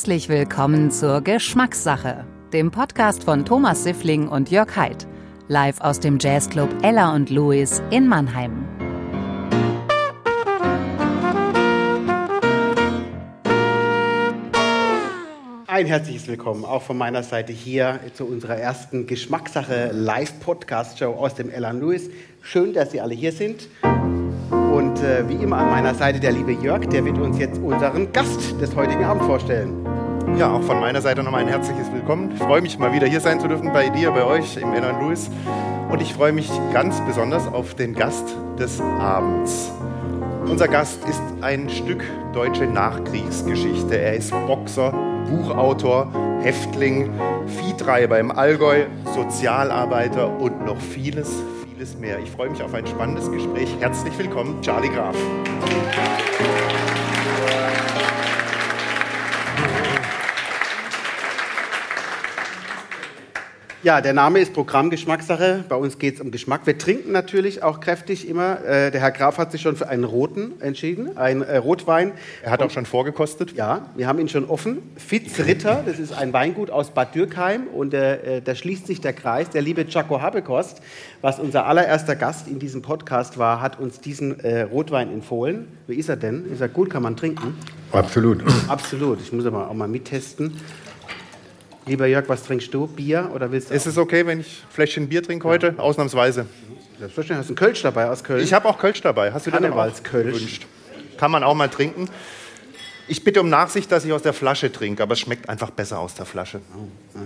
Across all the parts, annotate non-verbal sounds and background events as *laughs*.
Herzlich willkommen zur Geschmackssache, dem Podcast von Thomas Siffling und Jörg Haidt, live aus dem Jazzclub Ella und Louis in Mannheim. Ein herzliches Willkommen auch von meiner Seite hier zu unserer ersten Geschmackssache Live-Podcast-Show aus dem Ella und Louis. Schön, dass Sie alle hier sind. Und äh, wie immer an meiner Seite der liebe Jörg, der wird uns jetzt unseren Gast des heutigen Abends vorstellen. Ja, auch von meiner Seite nochmal ein herzliches Willkommen. Ich freue mich mal wieder hier sein zu dürfen bei dir, bei euch im Ella Louis. Und ich freue mich ganz besonders auf den Gast des Abends. Unser Gast ist ein Stück deutsche Nachkriegsgeschichte. Er ist Boxer, Buchautor, Häftling, Viehtreiber im Allgäu, Sozialarbeiter und noch vieles, vieles mehr. Ich freue mich auf ein spannendes Gespräch. Herzlich willkommen, Charlie Graf. Ja, der Name ist Programmgeschmackssache. Bei uns geht es um Geschmack. Wir trinken natürlich auch kräftig immer. Äh, der Herr Graf hat sich schon für einen roten entschieden, ein äh, Rotwein. Er hat auch schon vorgekostet. Ja, wir haben ihn schon offen. Fitz Ritter, das ist ein Weingut aus Bad Dürkheim und äh, da schließt sich der Kreis. Der liebe Jaco Habekost, was unser allererster Gast in diesem Podcast war, hat uns diesen äh, Rotwein empfohlen. Wie ist er denn? Ist er gut? Kann man trinken? Absolut. Absolut. Ich muss aber auch mal mittesten. Lieber Jörg, was trinkst du? Bier oder willst du? Ist es okay, wenn ich ein Fläschchen Bier trinke heute? Ja. Ausnahmsweise. Selbstverständlich. Hast du einen Kölsch dabei aus Köln? Ich habe auch Kölsch dabei. Hast du den auch gewünscht? Kann man auch mal trinken. Ich bitte um Nachsicht, dass ich aus der Flasche trinke, aber es schmeckt einfach besser aus der Flasche. Oh,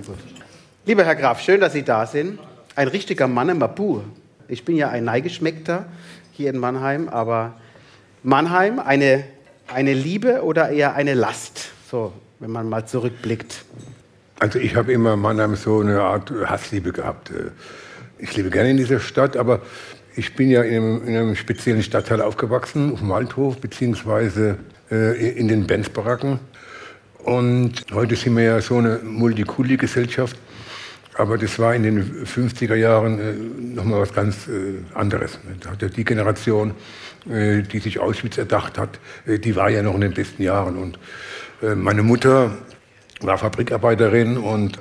Lieber Herr Graf, schön, dass Sie da sind. Ein richtiger Mann im Mabu. Ich bin ja ein Neigeschmeckter hier in Mannheim, aber Mannheim, eine, eine Liebe oder eher eine Last? So, wenn man mal zurückblickt. Also ich habe immer Mannheim so eine Art Hassliebe gehabt. Ich lebe gerne in dieser Stadt, aber ich bin ja in einem, in einem speziellen Stadtteil aufgewachsen, auf dem Waldhof, beziehungsweise äh, in den Benz-Baracken. Und heute sind wir ja so eine Multikulti-Gesellschaft. Aber das war in den 50er Jahren äh, nochmal was ganz äh, anderes. Da hatte die Generation, äh, die sich Auschwitz erdacht hat, äh, die war ja noch in den besten Jahren. Und äh, meine Mutter war Fabrikarbeiterin und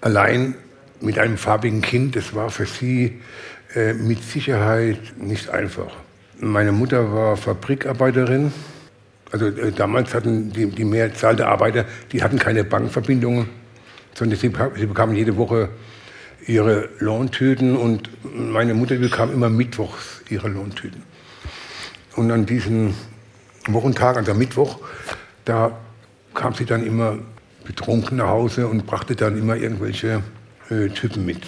allein mit einem farbigen Kind, das war für sie äh, mit Sicherheit nicht einfach. Meine Mutter war Fabrikarbeiterin. Also äh, damals hatten die, die Mehrzahl der Arbeiter, die hatten keine Bankverbindungen, sondern sie, sie bekamen jede Woche ihre Lohntüten und meine Mutter bekam immer mittwochs ihre Lohntüten. Und an diesem Wochentag, also Mittwoch, da kam sie dann immer betrunken nach Hause und brachte dann immer irgendwelche äh, Typen mit.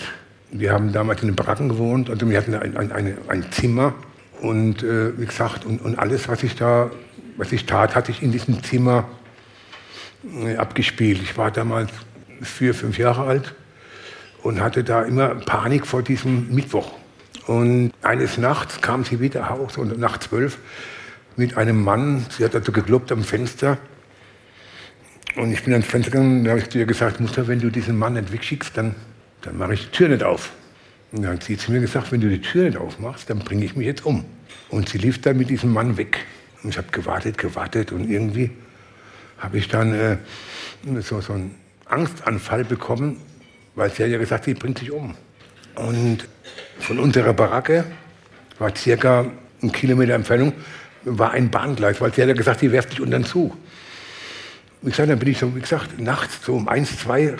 Wir haben damals in den Baracken gewohnt, also wir hatten ein, ein, ein, ein Zimmer und äh, wie gesagt, und, und, alles, was ich da, was ich tat, hatte ich in diesem Zimmer äh, abgespielt. Ich war damals vier, fünf Jahre alt und hatte da immer Panik vor diesem Mittwoch. Und eines Nachts kam sie wieder raus und nach zwölf mit einem Mann, sie hat also gekloppt am Fenster und ich bin ans Fenster gegangen, da habe ich zu ihr gesagt, Mutter, wenn du diesen Mann nicht wegschickst, dann, dann mache ich die Tür nicht auf. Und dann hat sie zu mir gesagt, wenn du die Tür nicht aufmachst, dann bringe ich mich jetzt um. Und sie lief dann mit diesem Mann weg. Und ich habe gewartet, gewartet und irgendwie habe ich dann äh, so, so einen Angstanfall bekommen, weil sie hat ja gesagt, sie bringt sich um. Und von unserer Baracke war circa ein Kilometer Entfernung, war ein Bahngleis, weil sie hat ja gesagt, sie werft dich unter den Zug. Wie gesagt, dann bin ich so, wie gesagt, nachts so um eins, zwei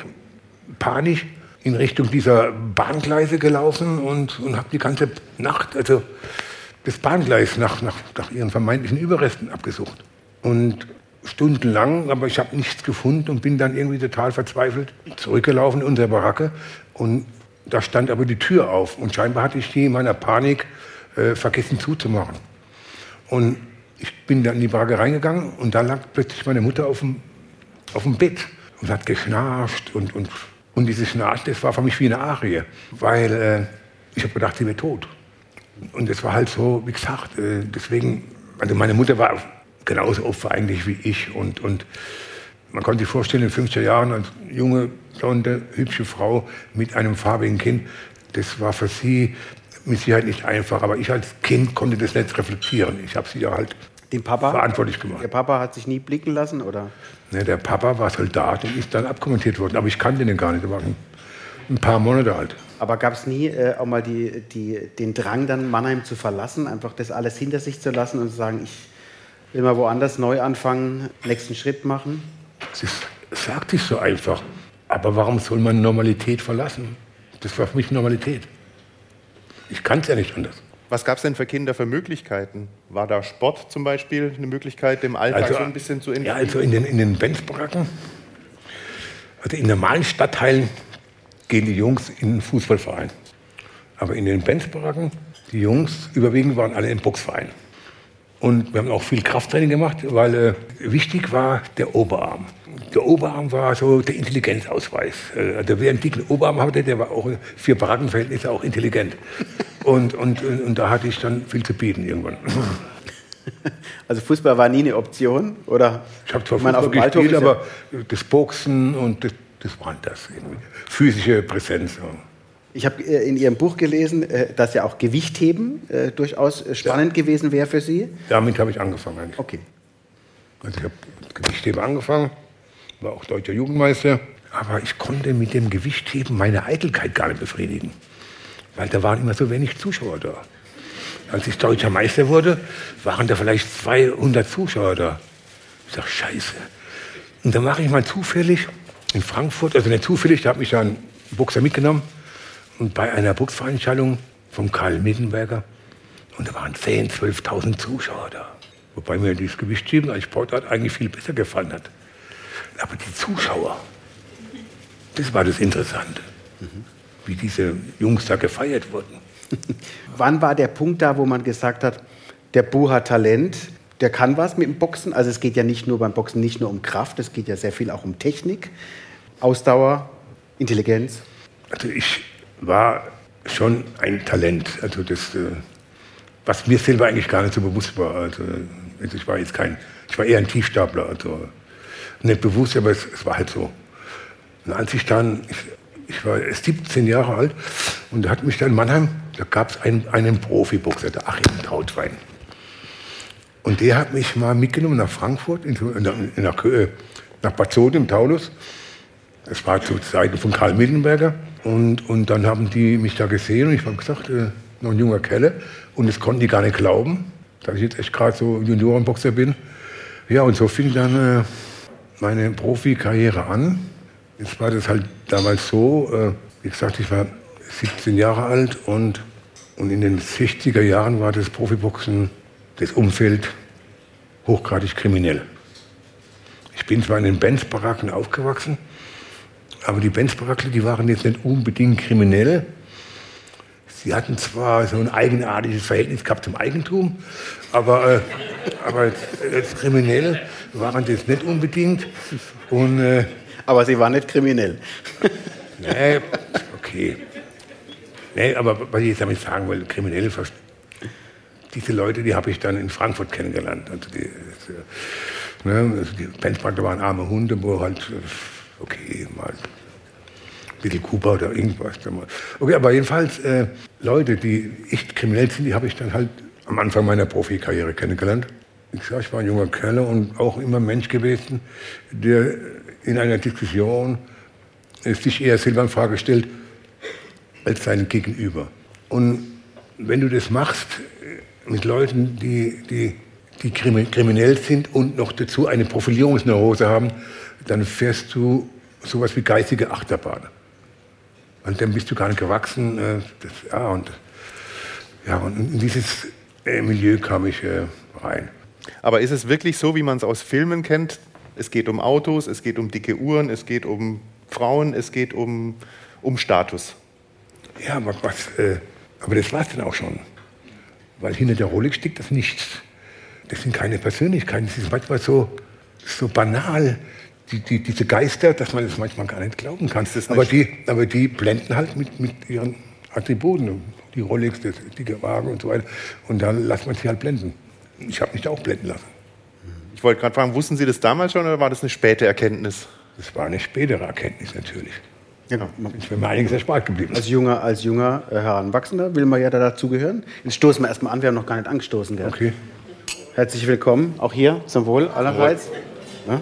panisch in Richtung dieser Bahngleise gelaufen und, und habe die ganze Nacht, also das Bahngleis nach, nach, nach ihren vermeintlichen Überresten abgesucht. Und stundenlang, aber ich habe nichts gefunden und bin dann irgendwie total verzweifelt zurückgelaufen in unsere Baracke. Und da stand aber die Tür auf und scheinbar hatte ich die in meiner Panik äh, vergessen zuzumachen. Und ich bin dann in die Baracke reingegangen und da lag plötzlich meine Mutter auf dem auf dem Bett und hat geschnarcht und, und Und diese Schnarchen, das war für mich wie eine Arie, weil äh, ich habe gedacht, sie wäre tot. Und das war halt so, wie gesagt, äh, deswegen, also meine Mutter war genauso Opfer eigentlich wie ich. Und, und man konnte sich vorstellen, in 50er Jahren als junge, blonde, hübsche Frau mit einem farbigen Kind, das war für sie mit Sicherheit nicht einfach. Aber ich als Kind konnte das nicht reflektieren. Ich habe sie ja halt Den Papa? verantwortlich gemacht. Der Papa hat sich nie blicken lassen, oder? Ne, der Papa war Soldat und ist dann abkommentiert worden. Aber ich kannte den gar nicht. Der war ein, paar Monate alt. Aber gab es nie äh, auch mal die, die, den Drang, dann Mannheim zu verlassen, einfach das alles hinter sich zu lassen und zu sagen, ich will mal woanders neu anfangen, nächsten Schritt machen? Das sagt sich so einfach. Aber warum soll man Normalität verlassen? Das war für mich Normalität. Ich kann es ja nicht anders. Was gab es denn für Kinder für Möglichkeiten? War da Sport zum Beispiel eine Möglichkeit, dem Alltag so ein bisschen zu entfliehen? Ja, also in den, in den Benzbaracken, also in normalen Stadtteilen gehen die Jungs in den Fußballverein. Aber in den Benzbaracken, die Jungs überwiegend waren alle im Boxverein. Und wir haben auch viel Krafttraining gemacht, weil äh, wichtig war der Oberarm. Der Oberarm war so der Intelligenzausweis. Äh, also wer einen dicken Oberarm hatte, der war auch für Barackenverhältnisse auch intelligent. Und, und, und, und da hatte ich dann viel zu bieten irgendwann. *laughs* Also Fußball war nie eine Option, oder? Ich habe zwar auf Fußball Waldhof gespielt, aber das Boxen und das, das war das. Irgendwie. Physische Präsenz. Ja. Ich habe äh, in Ihrem Buch gelesen, äh, dass ja auch Gewichtheben äh, durchaus spannend gewesen wäre für Sie. Damit habe ich angefangen. Eigentlich. Okay. Also ich habe mit Gewichtheben angefangen, war auch deutscher Jugendmeister. Aber ich konnte mit dem Gewichtheben meine Eitelkeit gar nicht befriedigen. Weil da waren immer so wenig Zuschauer da. Als ich deutscher Meister wurde, waren da vielleicht 200 Zuschauer da. Ich sage, scheiße. Und dann mache ich mal zufällig in Frankfurt, also nicht zufällig, da hat mich dann ein Boxer mitgenommen. Und bei einer Boxveranstaltung vom Karl Mittenberger, und da waren 10.000, 12.000 Zuschauer da. Wobei mir dieses Gewichtheben als Sportart eigentlich viel besser gefallen hat. Aber die Zuschauer, das war das Interessante. Wie diese Jungs da gefeiert wurden. *laughs* Wann war der Punkt da, wo man gesagt hat, der Bu hat Talent, der kann was mit dem Boxen? Also es geht ja nicht nur beim Boxen nicht nur um Kraft, es geht ja sehr viel auch um Technik, Ausdauer, Intelligenz. Also ich war schon ein Talent. Also das, äh, was mir selber eigentlich gar nicht so bewusst war. Also, also ich war jetzt kein, ich war eher ein Tiefstapler. Also nicht bewusst, aber es, es war halt so. Und als ich dann, ich, ich war 17 Jahre alt und da hat mich dann in Mannheim, da gab es einen, einen Profiboxer, der Achim Trautwein. Und der hat mich mal mitgenommen nach Frankfurt, in, in, nach, Kö- nach Bad Soden im Taunus. Das war zu Zeiten von Karl Mittenberger. Und, und dann haben die mich da gesehen und ich habe gesagt, äh, noch ein junger Kelle. Und das konnten die gar nicht glauben, dass ich jetzt echt gerade so Juniorenboxer bin. Ja, und so fing dann äh, meine Profikarriere an. Jetzt war das halt damals so, äh, wie gesagt, ich war 17 Jahre alt und, und in den 60er Jahren war das Profiboxen, das Umfeld hochgradig kriminell. Ich bin zwar in den Benz-Baracken aufgewachsen, aber die Benz-Barackler, die waren jetzt nicht unbedingt kriminell. Sie hatten zwar so ein eigenartiges Verhältnis gehabt zum Eigentum, aber, äh, aber als, als kriminell waren das nicht unbedingt. Und äh, Aber Sie waren nicht kriminell. Nee, okay. Nee, aber was ich jetzt damit sagen will, kriminelle diese Leute, die habe ich dann in Frankfurt kennengelernt. Also die, ne, also die Benchmarker waren arme Hunde, wo halt, äh, okay, mal bisschen Kuba oder irgendwas. Okay, aber jedenfalls äh, Leute, die echt kriminell sind, die habe ich dann halt am Anfang meiner Profikarriere kennengelernt. Ich sag, ich war ein junger Kerl und auch immer Mensch gewesen, der in einer Diskussion äh, sich eher selber in Frage stellt als seinen Gegenüber. Und wenn du das machst äh, mit Leuten, die, die, die krimi- kriminell sind und noch dazu eine Profilierungsneurose haben, dann fährst du sowas wie geistige Achterbahn. Und dann bist du gar nicht gewachsen. äh, Das, ja, und, ja, und in dieses äh, Milieu kam ich äh, rein. Aber ist es wirklich so, wie man es aus Filmen kennt? Es geht um Autos, es geht um dicke Uhren, es geht um Frauen, es geht um, um Status. Ja, aber, was, äh, aber das war es dann auch schon. Weil hinter der Rolex steckt das nichts. Das sind keine Persönlichkeiten. Das ist manchmal so, so banal. Die, die, diese Geister, dass man das manchmal gar nicht glauben kann. Aber die, aber die blenden halt mit, mit ihren Attributen, die Rolex, das dicke Wagen und so weiter. Und dann lässt man sich halt blenden. Ich habe mich da auch blenden lassen. Ich wollte gerade fragen, wussten Sie das damals schon oder war das eine späte Erkenntnis? Das war eine spätere Erkenntnis natürlich. Genau. Ich bin mir einiges erspart geblieben. Als junger, als junger äh, Heranwachsender will man ja da dazugehören. Jetzt stoßen wir erstmal an, wir haben noch gar nicht angestoßen. Gell? Okay. Herzlich willkommen, auch hier zum Wohl allerseits. Ja?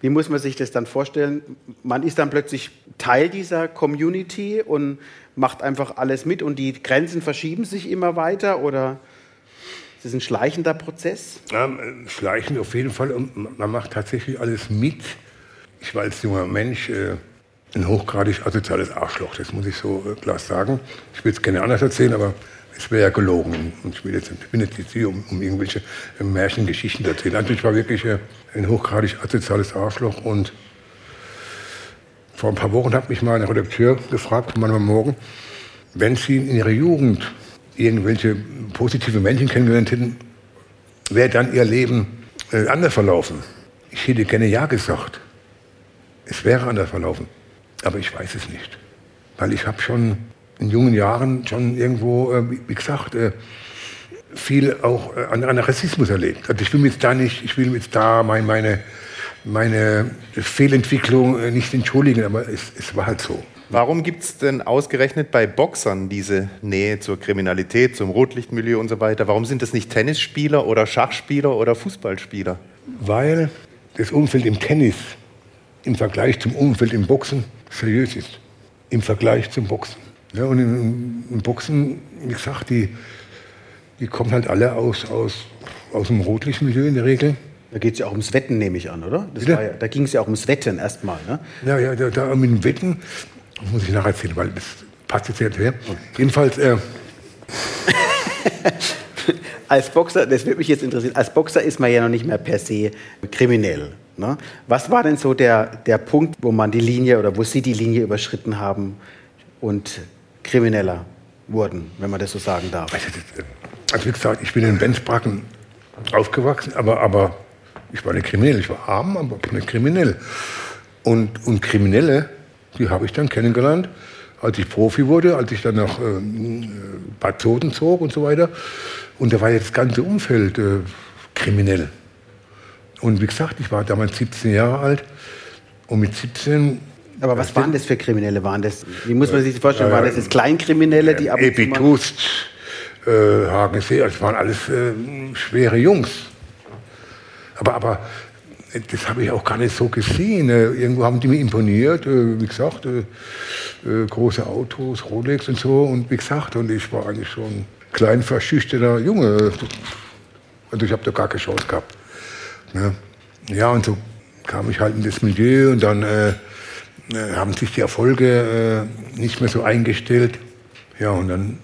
Wie muss man sich das dann vorstellen? Man ist dann plötzlich Teil dieser Community und macht einfach alles mit und die Grenzen verschieben sich immer weiter oder ist das ein schleichender Prozess? Ja, schleichend auf jeden Fall und man macht tatsächlich alles mit. Ich war als junger Mensch äh, ein hochgradig asoziales Arschloch, das muss ich so äh, klar sagen. Ich will es gerne anders erzählen, aber es wäre ja gelogen. Und ich, will jetzt, ich bin jetzt hier, um, um irgendwelche äh, Märchengeschichten zu erzählen. Also ich war wirklich äh, ein hochgradig asoziales Arschloch und vor ein paar Wochen hat mich mal ein Redakteur gefragt, manchmal morgen, wenn Sie in Ihrer Jugend irgendwelche positive Menschen kennengelernt hätten, wäre dann Ihr Leben äh, anders verlaufen? Ich hätte gerne Ja gesagt. Es wäre anders verlaufen. Aber ich weiß es nicht. Weil ich habe schon in jungen Jahren schon irgendwo, äh, wie gesagt, äh, viel auch äh, an, an Rassismus erlebt. Also ich will jetzt da nicht, ich will jetzt da mein, meine, meine Fehlentwicklung nicht entschuldigen, aber es, es war halt so. Warum gibt es denn ausgerechnet bei Boxern diese Nähe zur Kriminalität, zum Rotlichtmilieu und so weiter? Warum sind das nicht Tennisspieler oder Schachspieler oder Fußballspieler? Weil das Umfeld im Tennis im Vergleich zum Umfeld im Boxen seriös ist. Im Vergleich zum Boxen. Ja, und im, im, Boxen, wie gesagt, die, die kommen halt alle aus, aus, aus dem Rotlichtmilieu in der Regel. Da geht es ja auch ums Wetten, nehme ich an, oder? Ja, da ging es ja auch ums Wetten erstmal. Ne? Ja, ja, da, da mit dem Wetten, muss ich nachher erzählen, weil das passt jetzt her. Jedenfalls. Äh, *laughs* als Boxer, das würde mich jetzt interessieren, als Boxer ist man ja noch nicht mehr per se kriminell. Ne? Was war denn so der, der Punkt, wo man die Linie oder wo Sie die Linie überschritten haben und krimineller wurden, wenn man das so sagen darf? Also wie gesagt, ich bin in Benzbracken aufgewachsen, aber, aber ich war nicht kriminell. Ich war arm, aber nicht kriminell. Und, und Kriminelle, die habe ich dann kennengelernt, als ich Profi wurde, als ich dann nach äh, Bad Zoten zog und so weiter. Und da war jetzt das ganze Umfeld äh, kriminell. Und wie gesagt, ich war damals 17 Jahre alt und mit 17 aber was waren das für Kriminelle? Waren das, wie muss man sich das vorstellen? Waren das jetzt Kleinkriminelle, die ab Epitust, äh, Hagensee, das waren alles äh, schwere Jungs. Aber, aber das habe ich auch gar nicht so gesehen. Äh, irgendwo haben die mir imponiert, äh, wie gesagt, äh, äh, große Autos, Rolex und so. Und wie gesagt, und ich war eigentlich schon ein klein verschüchterter Junge. Also ich habe da gar keine Chance gehabt. Ne? Ja, und so kam ich halt in das Milieu und dann äh, äh, haben sich die Erfolge äh, nicht mehr so eingestellt. Ja, und dann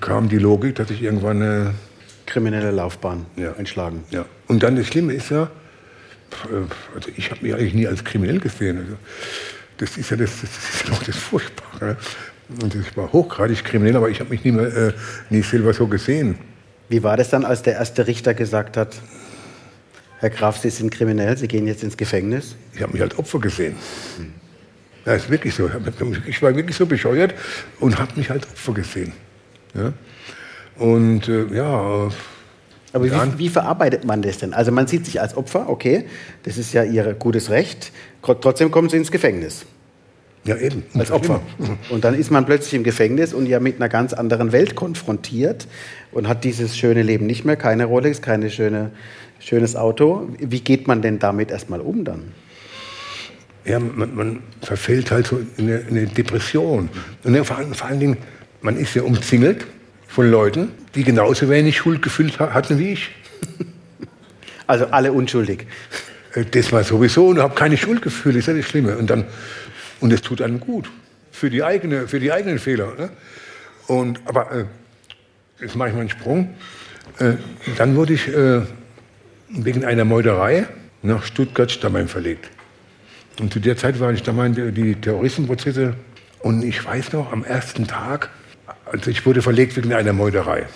kam die Logik, dass ich irgendwann eine kriminelle Laufbahn ja. einschlagen. Ja. Und dann das Schlimme ist ja, äh, also ich habe mich eigentlich nie als kriminell gesehen. Also das ist ja das, das, ist ja noch das Furchtbare. Und ich war hochgradig kriminell, aber ich habe mich nie, mehr, äh, nie selber so gesehen. Wie war das dann, als der erste Richter gesagt hat, Herr Graf, Sie sind kriminell, Sie gehen jetzt ins Gefängnis? Ich habe mich als Opfer gesehen. Hm. Das ist wirklich so. Ich war wirklich so bescheuert und habe mich als Opfer gesehen. Ja? Und äh, ja. Aber wie, wie, verarbeitet man das denn? Also man sieht sich als Opfer, okay, das ist ja Ihr gutes Recht. Trotzdem kommen Sie ins Gefängnis. Ja, eben. Als Opfer. Und dann ist man plötzlich im Gefängnis und ja mit einer ganz anderen Welt konfrontiert und hat dieses schöne Leben nicht mehr, keine Rolex, keine schöne schönes Auto. Wie geht man denn damit erstmal um dann? Ja, man, man verfällt halt so in eine, in eine Depression. Und ja, vor, vor, allen Dingen, man ist ja umzingelt von Leuten, die genauso wenig Schuldgefühl hatten wie ich. *laughs* Also alle unschuldig. Äh, das war sowieso und habe keine Schuldgefühle, ist ja das Schlimme. Und dann und es tut einem gut für die eigene, für die eigenen Fehler. Ne? Und aber äh, jetzt mache ich mal einen Sprung. Äh, dann wurde ich äh, wegen einer Meuterei nach Stuttgart-Stammheim verlegt. Und zu der Zeit waren ich Stammheim die Terroristenprozesse. Und ich weiß noch, am ersten Tag, also ich wurde verlegt wegen einer Meuterei,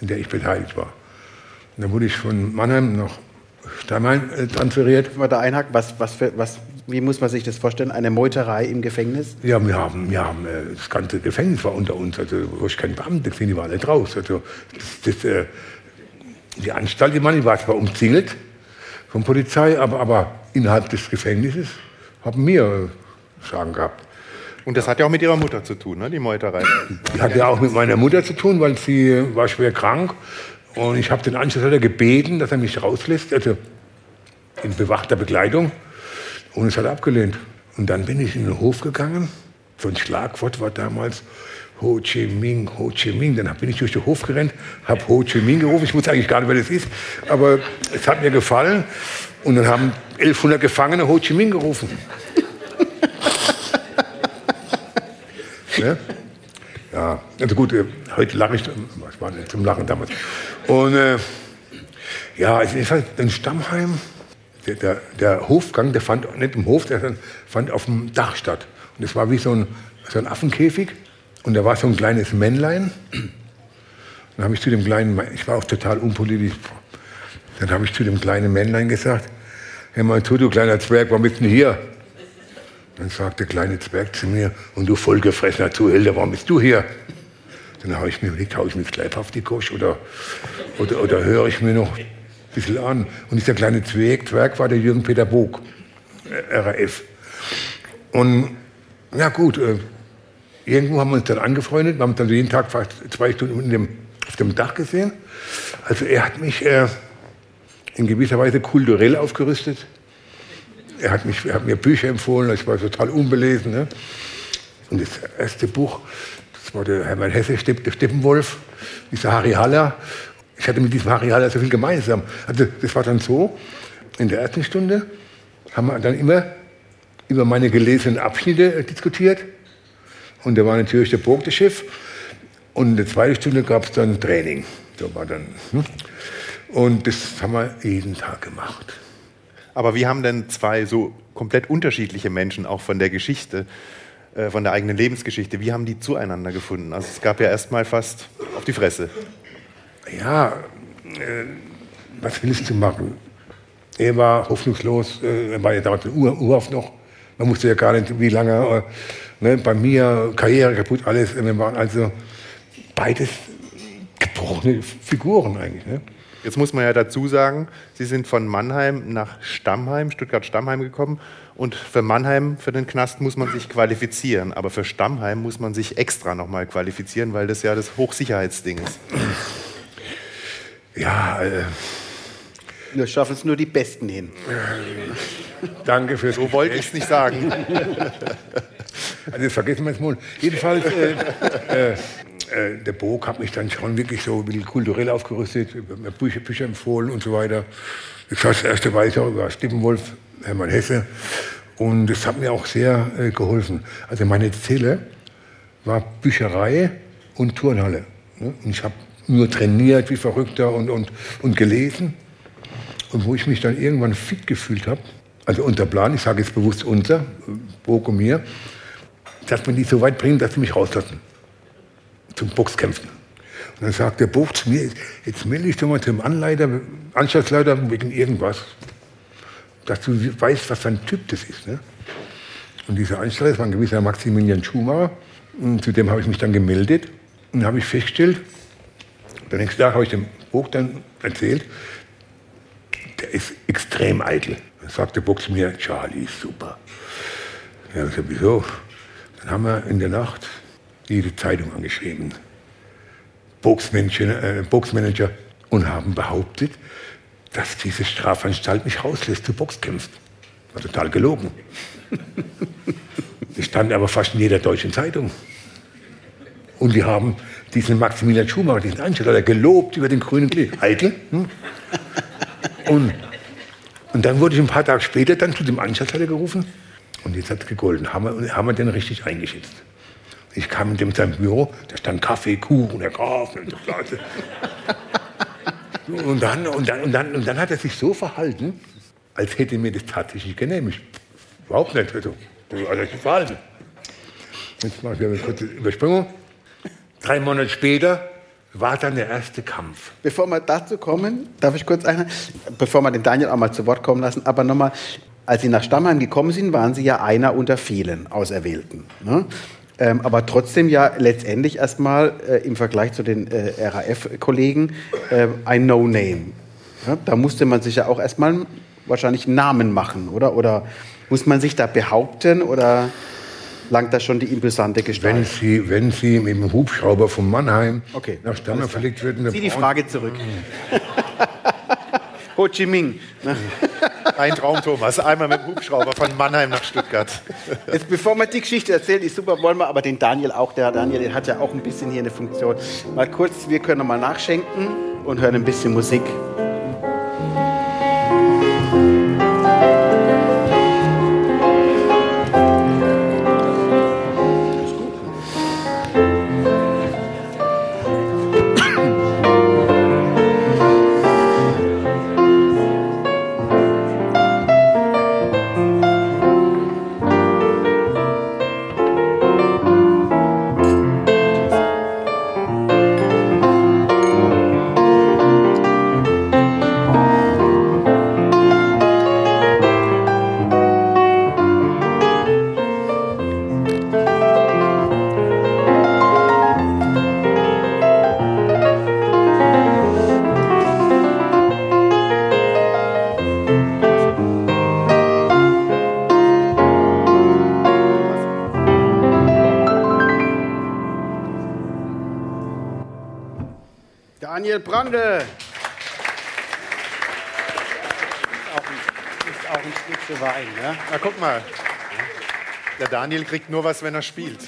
in der ich beteiligt war. Und dann wurde ich von Mannheim nach Stammheim äh, transferiert. Wenn man da einhakt, was, was für, was, wie muss man sich das vorstellen? Eine Meuterei im Gefängnis? Ja, wir haben, wir haben äh, das ganze Gefängnis war unter uns. Also, wo ich kein Beamter gesehen, die waren nicht raus. Also, das, das, äh, die Anstalt, die Mann, die war zwar umzingelt von Polizei, aber, aber innerhalb des Gefängnisses haben wir äh, Sagen gehabt. Und das hat ja auch mit Ihrer Mutter zu tun, ne? die Meuterei. Die hat ja auch mit meiner Mutter zu tun, weil sie war schwer krank. Und ich habe den Anschlussleiter gebeten, dass er mich rauslässt, also in bewachter Begleitung. Und es hat er abgelehnt. Und dann bin ich in den Hof gegangen. So ein Schlagwort war damals Ho Chi Minh, Ho Chi Minh. Dann bin ich durch den Hof gerannt, habe Ho Chi Minh gerufen. Ich wusste eigentlich gar nicht, wer das ist. Aber es hat mir gefallen. Und dann haben 1100 Gefangene Ho Chi Minh gerufen. *laughs* Ne? Ja, also gut, äh, heute lache ich, was war zum Lachen damals? Und äh, ja, ich fand den Stammheim, der, der, der, Hofgang, der fand nicht im Hof, der fand auf dem Dach statt. Und es war wie so ein, so ein Affenkäfig und da war so ein kleines Männlein. Dann habe ich zu dem kleinen, ich war auch total unpolitisch, dann habe ich zu dem kleinen Männlein gesagt, Herr Mantu, du kleiner Zwerg, warum bist du hier? Dann sagt der kleine Zwerg zu mir, und du vollgefressener Zuhälter, warum bist du hier? Dann habe ich mir überlegt, haue ich mir jetzt gleich auf die Kosch oder, oder, oder höre ich mir noch ein bisschen an. Und dieser kleine Zwerg, Zwerg war der Jürgen Peter Bog, äh, RAF. Und ja gut, äh, irgendwo haben wir uns dann angefreundet, wir haben uns dann jeden Tag fast zwei Stunden dem, auf dem Dach gesehen. Also er hat mich äh, in gewisser Weise kulturell aufgerüstet er hat, mich, er hat mir Bücher empfohlen, ich war total unbelesen. Ne? Und das erste Buch, das war der Hermann Hesse, der Steppenwolf, dieser Harry Haller. Ich hatte mit diesem Harry Haller so viel gemeinsam. Also das war dann so, in der ersten Stunde haben wir dann immer über meine gelesenen Abschnitte diskutiert. Und da war natürlich der Burg das Schiff. Und in der zweiten Stunde gab es dann Training. So war dann. Hm? Und das haben wir jeden Tag gemacht. Aber wie haben denn zwei so komplett unterschiedliche Menschen auch von der Geschichte, äh, von der eigenen Lebensgeschichte, wie haben die zueinander gefunden? Also es gab ja erstmal fast auf die Fresse. Ja, äh, was willst du machen? Er war hoffnungslos, äh, er war ja damals in Ur Urhaft noch. Man wusste ja gar nicht, wie lange. Äh, ne, bei mir, Karriere kaputt, alles. Wir waren also beides gebrochene Figuren eigentlich. Ne? Jetzt muss man ja dazu sagen, Sie sind von Mannheim nach Stammheim, Stuttgart-Stammheim gekommen. Und für Mannheim, für den Knast, muss man sich qualifizieren. Aber für Stammheim muss man sich extra nochmal qualifizieren, weil das ja das Hochsicherheitsding ist. Ja, äh, wir schaffen es nur die Besten hin. Danke fürs So wollte ich es nicht sagen. *laughs* also das vergessen wir jetzt mal. Jedenfalls, äh, äh, äh, der Burg hat mich dann schon wirklich so ein bisschen kulturell aufgerüstet, mir Bücher, Bücher empfohlen und so weiter. Ich das erste weiter über Stippenwolf, Hermann Hesse. Und das hat mir auch sehr äh, geholfen. Also meine Zelle war Bücherei und Turnhalle. Ne? Und ich habe nur trainiert wie Verrückter und, und, und gelesen. Und wo ich mich dann irgendwann fit gefühlt habe, also unter Plan, ich sage jetzt bewusst unser, Burg und mir, dass man die so weit bringen, dass sie mich rauslassen zum Boxkämpfen. Und dann sagt der Buch zu mir, jetzt melde ich doch mal zum Anleiter, Anstaltsleiter wegen irgendwas, dass du weißt, was für ein Typ das ist. Ne? Und dieser Anstalter war ein gewisser Maximilian Schumacher, und zu dem habe ich mich dann gemeldet und habe ich festgestellt, der nächste Tag habe ich dem Buch dann erzählt, der ist extrem eitel. Dann sagt der Buch zu mir, Charlie ist super. Ja, ich sage, wieso? Dann haben wir in der Nacht jede Zeitung angeschrieben, Boxmanager, äh, Boxmanager und haben behauptet, dass diese Strafanstalt mich rauslässt zu Boxkämpfen. War total gelogen. Ich stand aber fast in jeder deutschen Zeitung. Und die haben diesen Maximilian Schumacher, diesen Ansteller, gelobt über den grünen Klee. Eitel. Hm? Und, und dann wurde ich ein paar Tage später dann zu dem Anstalter gerufen. Und jetzt hat es gegolten. Haben wir, haben wir den richtig eingeschätzt. Ich kam in dem sein Büro, da stand Kaffee, Kuchen, der Graf und *laughs* so und dann, und, dann, und, dann, und dann hat er sich so verhalten, als hätte mir das tatsächlich genehmigt. Überhaupt nicht. Also, also ich verhalten. Jetzt mache ich eine kurze Übersprung. Drei Monate später war dann der erste Kampf. Bevor wir dazu kommen, darf ich kurz ein, bevor wir den Daniel auch mal zu Wort kommen lassen, aber nochmal, als Sie nach Stammheim gekommen sind, waren Sie ja einer unter vielen Auserwählten. Ne? Ähm, aber trotzdem ja letztendlich erstmal äh, im Vergleich zu den äh, RAF-Kollegen äh, ein No-Name. Ja? Da musste man sich ja auch erstmal wahrscheinlich einen Namen machen, oder? Oder muss man sich da behaupten oder langt da schon die imposante Gestalt? Wenn Sie, wenn Sie mit dem Hubschrauber von Mannheim Okay, nach Stammheim verlegt würden, dann Zieh die Frage zurück. *laughs* Ho Chi Minh. Ne? Ein Traum, Thomas. Einmal mit dem Hubschrauber von Mannheim nach Stuttgart. Jetzt, bevor wir die Geschichte erzählen, ist super, wollen wir aber den Daniel auch, der Daniel der hat ja auch ein bisschen hier eine Funktion. Mal kurz, wir können noch mal nachschenken und hören ein bisschen Musik. Daniel kriegt nur was, wenn er spielt.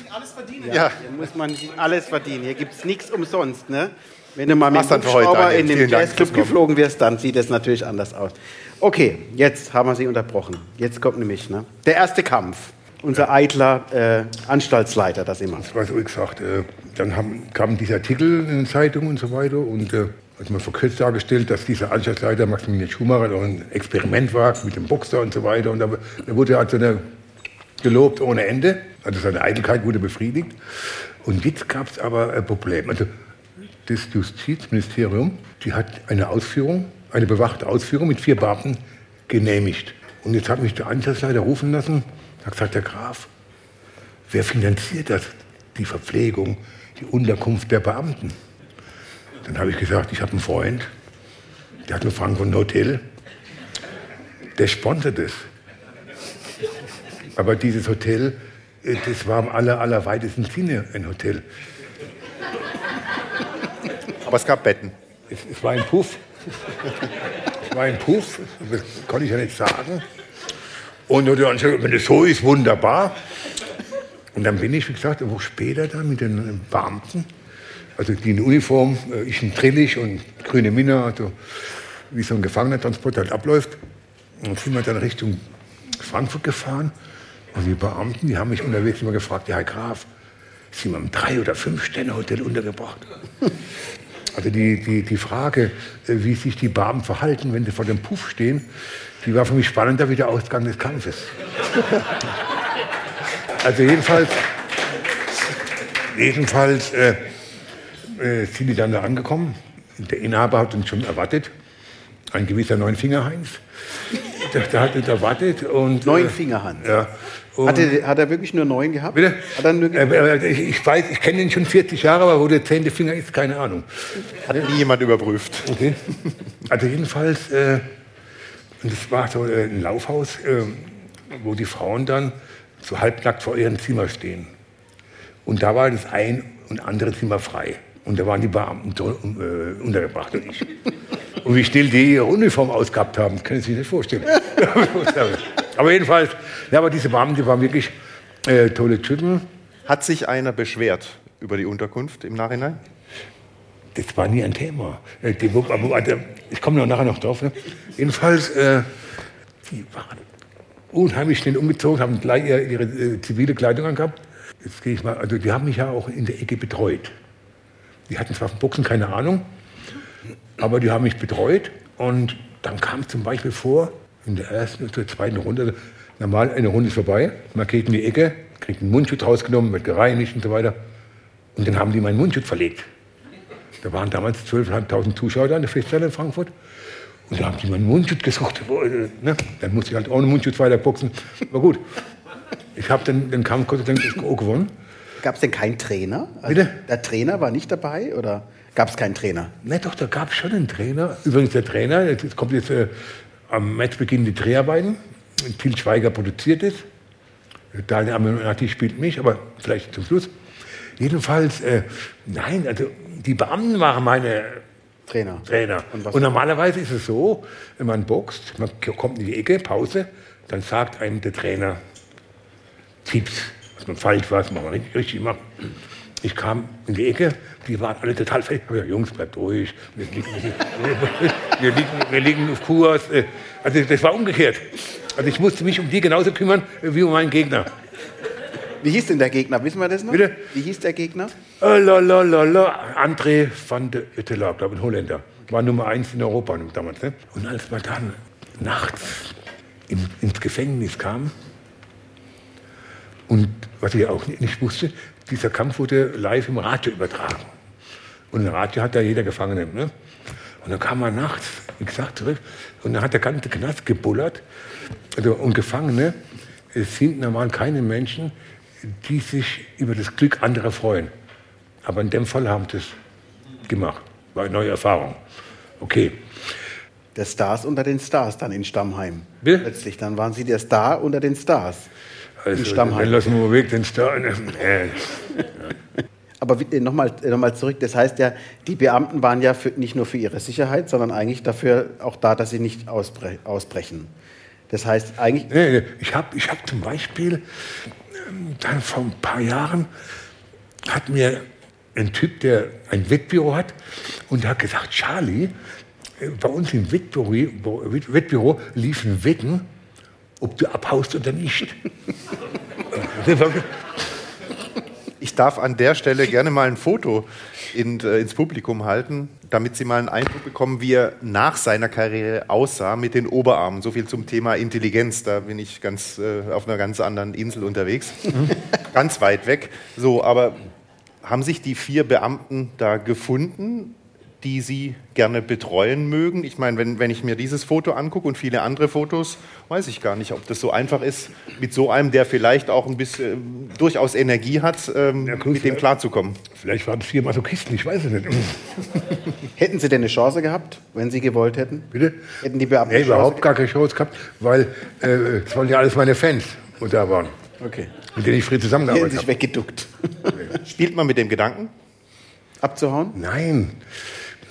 Ja. Hier muss man sich alles verdienen. Hier gibt es nichts umsonst, ne? Wenn du mal mit dem Hubschrauber in den Jazzclub geflogen wirst, dann sieht es natürlich anders aus. Okay, jetzt haben wir Sie unterbrochen. Jetzt kommt nämlich ne? der erste Kampf. Unser eitler äh, Anstaltsleiter, das immer. Das war so gesagt. Äh, dann haben, kam dieser Artikel in den Zeitungen und so weiter und äh, hat man verkürzt dargestellt, dass dieser Anstaltsleiter Maximilian Schumacher doch ein Experiment war mit dem Boxer und so weiter. Und da, da wurde er also eine, gelobt ohne Ende. Also seine Eitelkeit wurde befriedigt. Und jetzt gab es aber ein Problem. Also das Justizministerium, die hat eine Ausführung, eine bewachte Ausführung mit vier Beamten genehmigt. Und jetzt hat mich der Anstaltsleiter rufen lassen, hat gesagt, Herr Graf, wer finanziert das? Die Verpflegung, die Unterkunft der Beamten. Dann habe ich gesagt, ich habe einen Freund, der hat in Frankfurt ein Hotel, der sponsert es. Aber dieses Hotel, äh, das war am aller, allerweitesten Sinne ein Hotel. Aber es gab Betten. Es, es war ein Puff. es war ein Puff, das konnte ich ja nicht sagen. Und dann wenn das so ist, wunderbar. Und dann bin ich, wie gesagt, eine Woche später dann mit den Beamten, also die in Uniform, äh, ich in Drillich und grüne Minna, also wie so ein Gefangenertransport halt abläuft. Und sind wir dann Richtung Frankfurt gefahren. Und die Beamten, die haben mich unterwegs immer gefragt, ja, Herr Graf, sind wir im Drei- oder Fünf-Sterne-Hotel untergebracht? *laughs* Also die, die, die Frage, äh, wie sich die Beamten verhalten, wenn sie vor dem Puff stehen, die war für mich spannender wie der Ausgang des Kampfes. *laughs* Also jedenfalls, jedenfalls äh, äh, sind die dann da angekommen. Der Inhaber hat uns schon erwartet, ein gewisser Neunfingerheinz. *laughs* Der, der hat uns erwartet und Neun äh, ja. Und, Hat er, hat er wirklich nur neun gehabt? bitte? Hat er nur Äh, äh, ich, ich weiß, ich kenne ihn schon 40 Jahre, aber wo der zehnte Finger ist, keine Ahnung. Hat nie jemand überprüft. Okay. Also jedenfalls, äh, und es war so äh, ein Laufhaus, äh, wo die Frauen dann so halbnackt vor ihrem Zimmer stehen. Und da war das ein und andere Zimmer frei. Und da waren die Beamten äh, untergebracht und ich. Und wie still die ihre Uniform ausgehabt haben, können Sie sich nicht vorstellen. *laughs* aber jedenfalls, ja, aber diese Beamten, die waren wirklich äh, tolle Typen. Hat sich einer beschwert über die Unterkunft im Nachhinein? Das war nie ein Thema. Äh, Die, ich komme noch nachher noch drauf. Ne? Jedenfalls, äh, die waren unheimlich schnell umgezogen, haben gleich ihre, ihre äh, zivile Kleidung angehabt. Jetzt gehe ich mal, also die haben mich ja auch in der Ecke betreut. Die hatten zwar vom Boxen keine Ahnung, aber die haben mich betreut. Und dann kam zum Beispiel vor, in der ersten und der zweiten Runde, normal eine Runde ist vorbei, man geht in die Ecke, kriegt einen Mundschutz rausgenommen, wird gereinigt und so weiter. Und dann haben die meinen Mundschutz verlegt. Da waren damals 12.500 Zuschauer da in der Festhalle in Frankfurt. Und da haben die meinen Mundschutz gesucht. Ne? Dann musste ich halt ohne Mundschutz weiter boxen. War gut. Ich habe den, den Kampf Gott sei Dank auch gewonnen. Gab es denn keinen Trainer? Also Bitte? Der Trainer war nicht dabei oder gab es keinen Trainer? Ne, doch, da gab es schon einen Trainer. Übrigens der Trainer, jetzt kommt jetzt äh, am Matchbeginn die Dreharbeiten. Til Schweiger produziert es. Daniel Aminati spielt mich, aber vielleicht zum Schluss. Jedenfalls, äh, nein, also die Beamten waren meine Trainer. Trainer. Und Und, normalerweise ist es so, wenn man boxt, man kommt in die Ecke, Pause, dann sagt einem der Trainer Tipps, was man falsch war, was man richtig, richtig macht. Ich kam in die Ecke, die waren alle total fertig. Ich hab gesagt, Jungs, bleibt ruhig. Wir liegen, *laughs* wir, liegen, wir liegen auf Kurs. Also das war umgekehrt. Also ich musste mich um die genauso kümmern wie um meinen Gegner. Wie hieß denn der Gegner? Wissen wir das noch? Bitte? Wie hieß der Gegner? Äh, Lalalala, André van de Uttela, glaube ich, ein Holländer. War Nummer eins in Europa damals. Ne? Und als wir dann nachts in, ins Gefängnis kamen, und was ich auch nicht wusste, dieser Kampf wurde live im Radio übertragen. Und im Radio hat da jeder Gefangene. Ne? Und dann kam man nachts, wie gesagt, zurück und dann hat der ganze Knast gebullert. Also, und Gefangene es sind normal keine Menschen, die sich über das Glück anderer freuen. Aber in dem Fall haben sie es gemacht. War eine neue Erfahrung. Okay. Der Stars unter den Stars dann in Stammheim. Bitte? Plötzlich, dann waren Sie der Star unter den Stars. Also, Stammheim. Dann lassen wir weg den Star. Äh, Aber äh, nochmal noch mal zurück, das heißt ja, die Beamten waren ja für, nicht nur für ihre Sicherheit, sondern eigentlich dafür auch da, dass sie nicht ausbre ausbrechen. Das heißt eigentlich, Nee, nee, ich habe ich hab zum Beispiel ähm, dann vor ein paar Jahren hat mir ein Typ, der ein Wettbüro hat, und hat gesagt, Charlie, äh, bei uns im Wettbüro, Wett- Wettbüro liefen Wetten, ob du abhaust oder nicht. Ich darf an der Stelle gerne mal ein Foto in, äh, ins Publikum halten, damit Sie mal einen Eindruck bekommen, wie er nach seiner Karriere aussah mit den Oberarmen. So viel zum Thema Intelligenz. Da bin ich ganz äh, auf einer ganz anderen Insel unterwegs, ganz weit weg. So, aber haben sich die vier Beamten da gefunden, die Sie gerne betreuen mögen? Ich meine, wenn, wenn ich mir dieses Foto angucke und viele andere Fotos, weiß ich gar nicht, ob das so einfach ist, mit so einem, der vielleicht auch ein bisschen äh, durchaus Energie hat, ähm, Ja, mit dem klarzukommen. Vielleicht waren es vier Masochisten, ich weiß es nicht. *laughs* hätten Sie denn eine Chance gehabt, wenn Sie gewollt hätten? Bitte? Hätten die Beamten Nee, eine Chance überhaupt gar keine Chance gehabt, weil äh, es waren ja alles meine Fans, die da waren, Okay. mit denen ich früh Die hätten zusammengearbeitet sich habe. weggeduckt. *laughs* Spielt man mit dem Gedanken? Abzuhauen? Nein,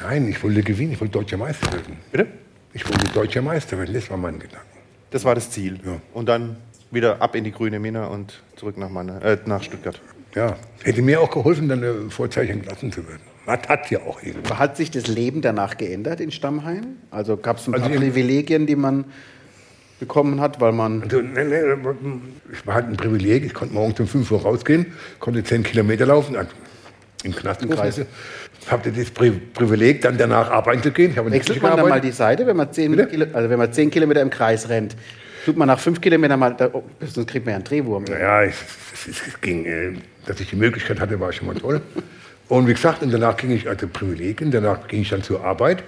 nein, ich wollte gewinnen, ich wollte deutscher Meister werden. Bitte? Ich wollte deutscher Meister werden, das war mein Gedanke. Das war das Ziel. Ja. Und dann wieder ab in die grüne Minna und zurück nach, Manne, äh, nach Stuttgart. Ja, hätte mir auch geholfen, dann äh, Vorzeichen gelassen zu werden. Hat, hat ja auch irgendwann. Hat sich das Leben danach geändert in Stammheim? Also gab es ein paar Also Privilegien, die man bekommen hat, weil man Also, ne, ne, es war halt ein Privileg, ich konnte morgens um 5 Uhr rausgehen, konnte 10 Kilometer laufen, also im Knast. Ich hatte das Pri Privileg, dann danach arbeiten zu gehen. Ich habe Wechselt man da mal die Seite, wenn man, zehn? Kilo, also wenn man zehn Kilometer im Kreis rennt? Tut man nach fünf Kilometern mal, da, oh, sonst kriegt man ja einen Drehwurm. Naja, es, es, es, ging, äh, dass ich die Möglichkeit hatte, war schon mal toll. Und wie gesagt, und danach ging ich, also Privilegien, danach ging ich dann zur Arbeit.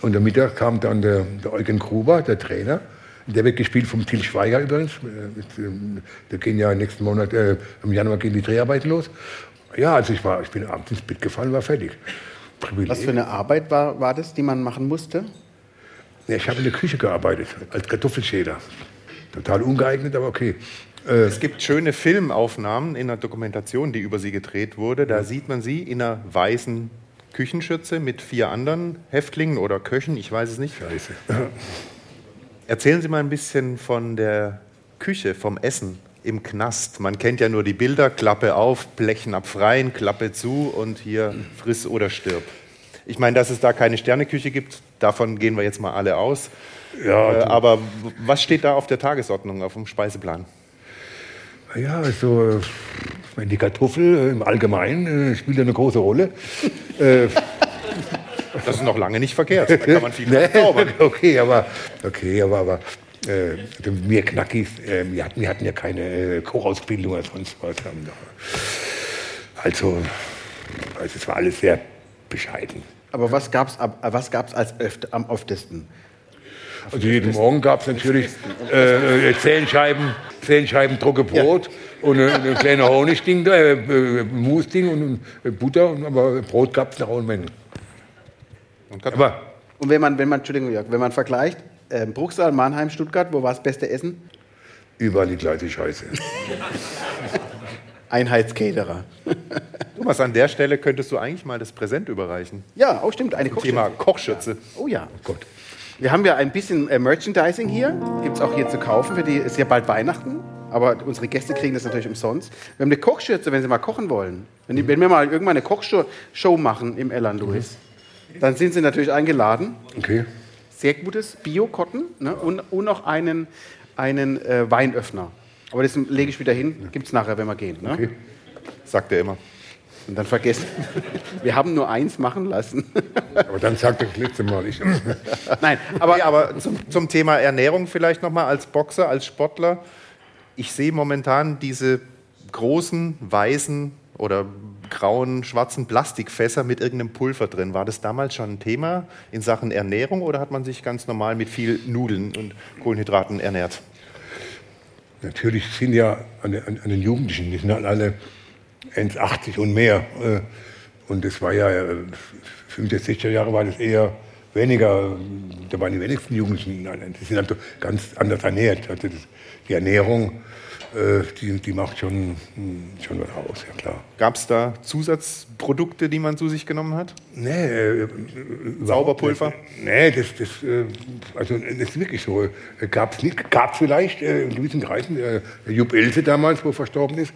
Und am Mittag kam dann der, der Eugen Gruber, der Trainer. Der wird gespielt vom Til Schweiger übrigens. Äh, ähm, da gehen ja nächsten Monat, äh, im Januar gehen die Dreharbeiten los. Ja, also ich, war, ich bin abends ins Bett gefallen, war fertig. Privileg. Was für eine Arbeit war, war das, die man machen musste? Ja, ich habe in der Küche gearbeitet, als Kartoffelschäler. Total ungeeignet, aber okay. Es gibt schöne Filmaufnahmen in einer Dokumentation, die über sie gedreht wurde. Da sieht man sie in einer weißen Küchenschürze mit vier anderen Häftlingen oder Köchen, ich weiß es nicht. Scheiße. Erzählen Sie mal ein bisschen von der Küche, vom Essen im Knast. Man kennt ja nur die Bilder, Klappe auf, Blechen abfreien, Klappe zu und hier friss oder stirb. Ich meine, dass es da keine Sterneküche gibt, davon gehen wir jetzt mal alle aus. Ja, Äh, aber was steht da auf der Tagesordnung, auf dem Speiseplan? Ja, also äh, ich meine, die Kartoffel äh, im Allgemeinen äh, spielt eine große Rolle. *laughs* äh, Das ist noch lange nicht verkehrt. Da kann man viel *laughs* nee, zaubern. *laughs* okay, aber okay, aber, aber äh, also wir Knackis, äh, wir, hatten, wir hatten ja keine äh, Kochausbildung oder sonst was. Haben doch- Also, also es war alles sehr bescheiden. Aber was gab es was gab's als öfter, am öftesten? Also jeden Morgen gab es natürlich äh, äh, Zähnscheiben, Zähnscheiben trocke Brot und ein eine kleine Honigding, äh, äh, Musding und äh, Butter, und, aber Brot gab es nach allen Mengen. Und. Aber Und wenn man, wenn man, Entschuldigung, Jörg, wenn man vergleicht, äh, Bruchsal, Mannheim, Stuttgart, wo war das beste Essen? überall die gleiche Scheiße. Einheitscaterer. Thomas, an der Stelle könntest du eigentlich mal das Präsent überreichen. Ja, auch stimmt, eine Thema Kochschürze. Kochschürze. Oh ja. Gott. Wir haben ja ein bisschen äh, Merchandising hier. Gibt es auch hier zu kaufen. Für die ist ja bald Weihnachten. Aber unsere Gäste kriegen das natürlich umsonst. Wir haben eine Kochschürze, wenn sie mal kochen wollen. Wenn, die, wenn wir mal irgendwann eine Kochshow Show machen im Elan Louis, dann sind sie natürlich eingeladen. Okay. Sehr gutes Bio-Cotton ne? und, und noch einen, einen äh, Weinöffner. Aber das lege ich wieder hin. Gibt es nachher, wenn wir gehen. Ne? okay. Sagt er immer. Und dann vergessen. Wir *laughs* haben nur eins machen lassen. *laughs* Aber dann sagt er das letzte Mal. Ich, Nein, aber, Aber, aber zum, zum Thema Ernährung vielleicht nochmal als Boxer, als Sportler. Ich sehe momentan diese großen, weißen oder grauen, schwarzen Plastikfässer mit irgendeinem Pulver drin. War das damals schon ein Thema in Sachen Ernährung oder hat man sich ganz normal mit viel Nudeln und Kohlenhydraten ernährt? natürlich sind ja an, den- an, an den Jugendlichen, die sind halt alle 1,80 und mehr. äh, Und das war ja, äh, 50, 60er Jahre war das eher weniger, da waren die wenigsten Jugendlichen, die sind halt ganz anders ernährt. Also die Ernährung, äh, die, die macht schon, hm, schon was aus, ja klar. Gab es da Zusatzprodukte, die man zu sich genommen hat? Nee, äh, Sauberpulver? Nee, das, das, äh, also, das ist wirklich so. Gab es nicht, gab es vielleicht äh, in gewissen Kreisen. Äh, Jupp Else damals, wo verstorben ist,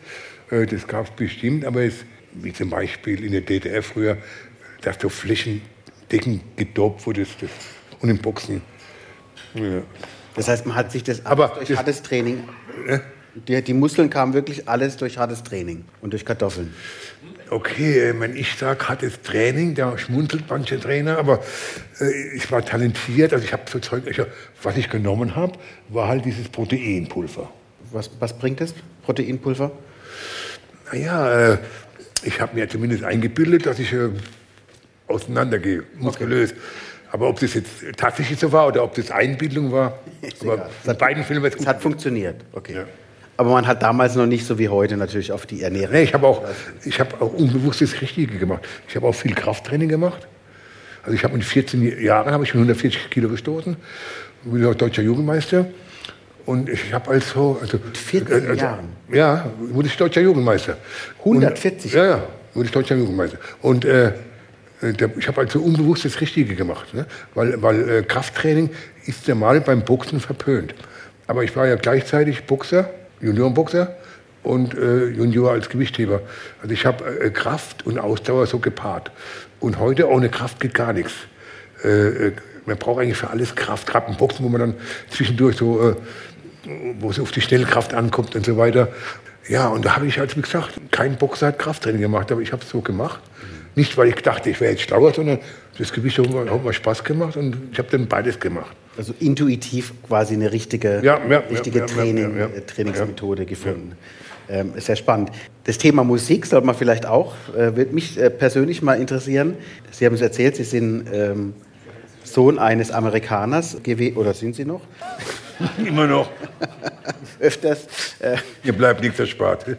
äh, das gab es bestimmt, aber es, wie zum Beispiel in der DDR früher, dass so Flächendecken gedopt wurde das, das, und im Boxen. Ja. das heißt, man hat sich das Aber durch das- hartes Training. Die, die Muskeln kamen wirklich alles durch hartes Training und durch Kartoffeln. Okay, äh, wenn ich sage, hartes Training, da schmunzelt manche Trainer, aber äh, ich war talentiert, also ich habe so Zeug, ich, was ich genommen habe, war halt dieses Proteinpulver. Was, was bringt das? Proteinpulver? Naja, äh, ich habe mir zumindest eingebildet, dass ich äh, auseinandergehe, muskulös. Aber ob das jetzt tatsächlich so war oder ob das Einbildung war, *laughs* in beiden Filmen hat es hat funktioniert. Okay. Ja. Aber man hat damals noch nicht so wie heute natürlich auf die Ernährung. Nee, ich habe auch, ich habe auch unbewusst das Richtige gemacht. Ich habe auch viel Krafttraining gemacht. Also ich habe mit 14 Jahren habe ich schon 140 Kilo gestoßen, bin auch deutscher Jugendmeister. Und ich habe also, also mit 14 Jahren? Ja, wurde ich deutscher Jugendmeister. 140? Und, ja, ja, wurde ich deutscher Jugendmeister. Und äh, der, ich habe also unbewusst das Richtige gemacht, ne? weil, weil äh, Krafttraining ist ja mal beim Boxen verpönt. Aber ich war ja gleichzeitig Boxer, Juniorenboxer und äh, Junior als Gewichtheber. Also ich habe äh, Kraft und Ausdauer so gepaart. Und heute ohne Kraft geht gar nichts. Äh, äh, man braucht eigentlich für alles Kraft, gerade im Boxen, wo man dann zwischendurch so, äh, wo es auf die Schnellkraft ankommt und so weiter. Ja, und da habe ich, halt, wie gesagt, kein Boxer hat Krafttraining gemacht, aber ich habe es so gemacht. Nicht, weil ich dachte, ich wäre jetzt schlauer, sondern das Gewicht hat mir, hat mir Spaß gemacht und ich habe dann beides gemacht. Also intuitiv quasi eine richtige, Ja, ja, richtige ja, Training, ja, ja. Trainingsmethode gefunden. Ähm, sehr spannend. Das Thema Musik sollte man vielleicht auch, äh, wird mich äh, persönlich mal interessieren. Sie haben es erzählt, Sie sind ähm, Sohn eines Amerikaners gewesen, oder sind Sie noch? Immer noch. *laughs* Öfters. Äh, Ihr bleibt nichts erspart. *laughs*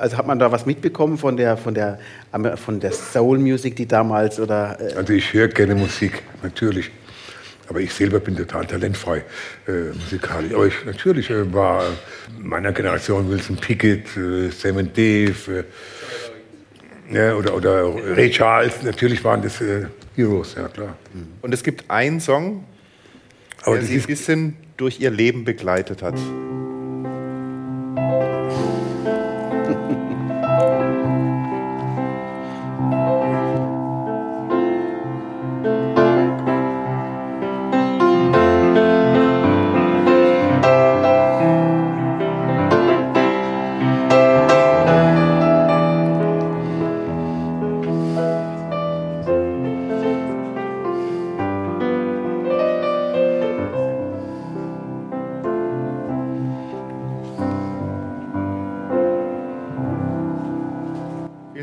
also hat man da was mitbekommen von der, von der, von der Soul Music, die damals oder äh, Also ich höre gerne Musik, natürlich. Aber ich selber bin total talentfrei äh, musikalisch. Aber ich natürlich äh, war meiner Generation Wilson Pickett, äh, Sam and Dave äh, ja, oder, oder Ray Charles. Natürlich waren das äh, Heroes, ja klar. Und es gibt einen Song, Aber der sie ein bisschen durch ihr Leben begleitet hat.